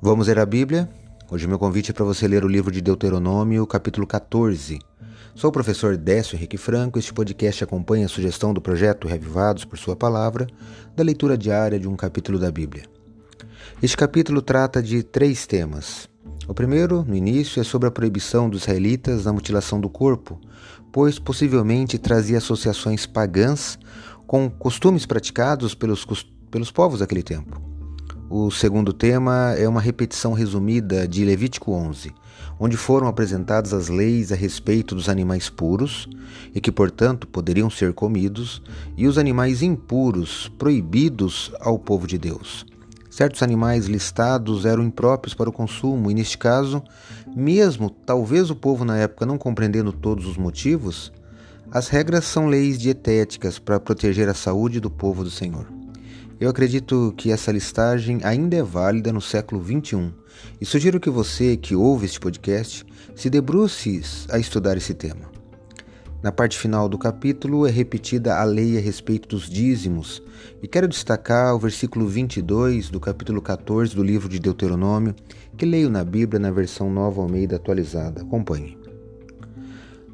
Vamos ler a Bíblia? Hoje meu convite é para você ler o livro de Deuteronômio, capítulo 14. Sou o professor Décio Henrique Franco. Este podcast acompanha a sugestão do projeto Revivados por Sua Palavra, da leitura diária de um capítulo da Bíblia. Este capítulo trata de três temas. O primeiro, no início, é sobre a proibição dos israelitas da mutilação do corpo, pois possivelmente trazia associações pagãs com costumes praticados pelos, pelos povos daquele tempo. O segundo tema é uma repetição resumida de Levítico 11, onde foram apresentadas as leis a respeito dos animais puros e que, portanto, poderiam ser comidos, e os animais impuros, proibidos ao povo de Deus. Certos animais listados eram impróprios para o consumo, e neste caso, mesmo talvez o povo na época não compreendendo todos os motivos, as regras são leis dietéticas para proteger a saúde do povo do Senhor. Eu acredito que essa listagem ainda é válida no século XXI e sugiro que você que ouve este podcast se debruce a estudar esse tema. Na parte final do capítulo é repetida a lei a respeito dos dízimos e quero destacar o versículo 22 do capítulo 14 do livro de Deuteronômio, que leio na Bíblia na versão Nova Almeida atualizada. Acompanhe.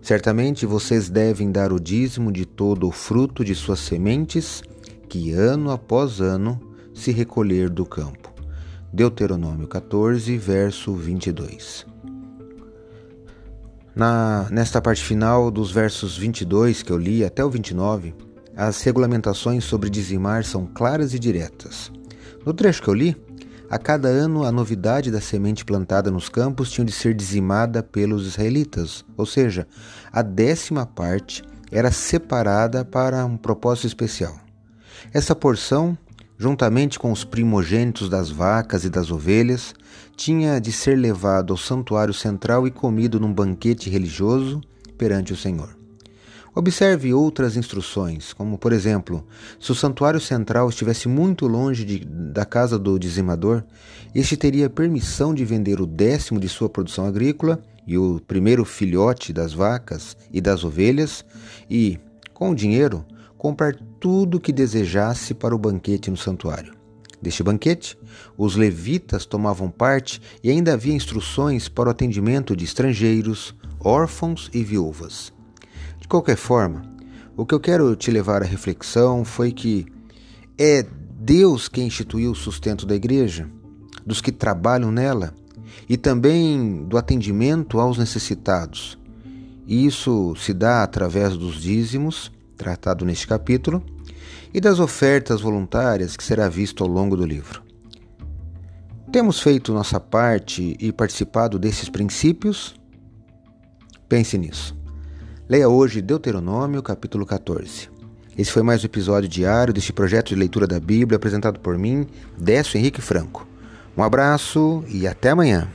Certamente vocês devem dar o dízimo de todo o fruto de suas sementes que ano após ano se recolher do campo. Deuteronômio 14, verso 22. Na, nesta parte final dos versos 22 que eu li até o 29, as regulamentações sobre dizimar são claras e diretas. No trecho que eu li, a cada ano a novidade da semente plantada nos campos tinha de ser dizimada pelos israelitas, ou seja, a décima parte era separada para um propósito especial. Essa porção, juntamente com os primogênitos das vacas e das ovelhas, tinha de ser levado ao santuário central e comido num banquete religioso perante o Senhor. Observe outras instruções, como por exemplo, se o santuário central estivesse muito longe de, da casa do dizimador, este teria permissão de vender o décimo de sua produção agrícola e o primeiro filhote das vacas e das ovelhas, e, com o dinheiro, comprar tudo o que desejasse para o banquete no santuário. Deste banquete, os levitas tomavam parte e ainda havia instruções para o atendimento de estrangeiros, órfãos e viúvas. De qualquer forma, o que eu quero te levar à reflexão foi que é Deus quem instituiu o sustento da igreja, dos que trabalham nela e também do atendimento aos necessitados. E isso se dá através dos dízimos tratado neste capítulo, e das ofertas voluntárias que será visto ao longo do livro. Temos feito nossa parte e participado desses princípios? Pense nisso. Leia hoje Deuteronômio, capítulo 14. Esse foi mais um episódio diário deste projeto de leitura da Bíblia apresentado por mim, Décio Henrique Franco. Um abraço e até amanhã.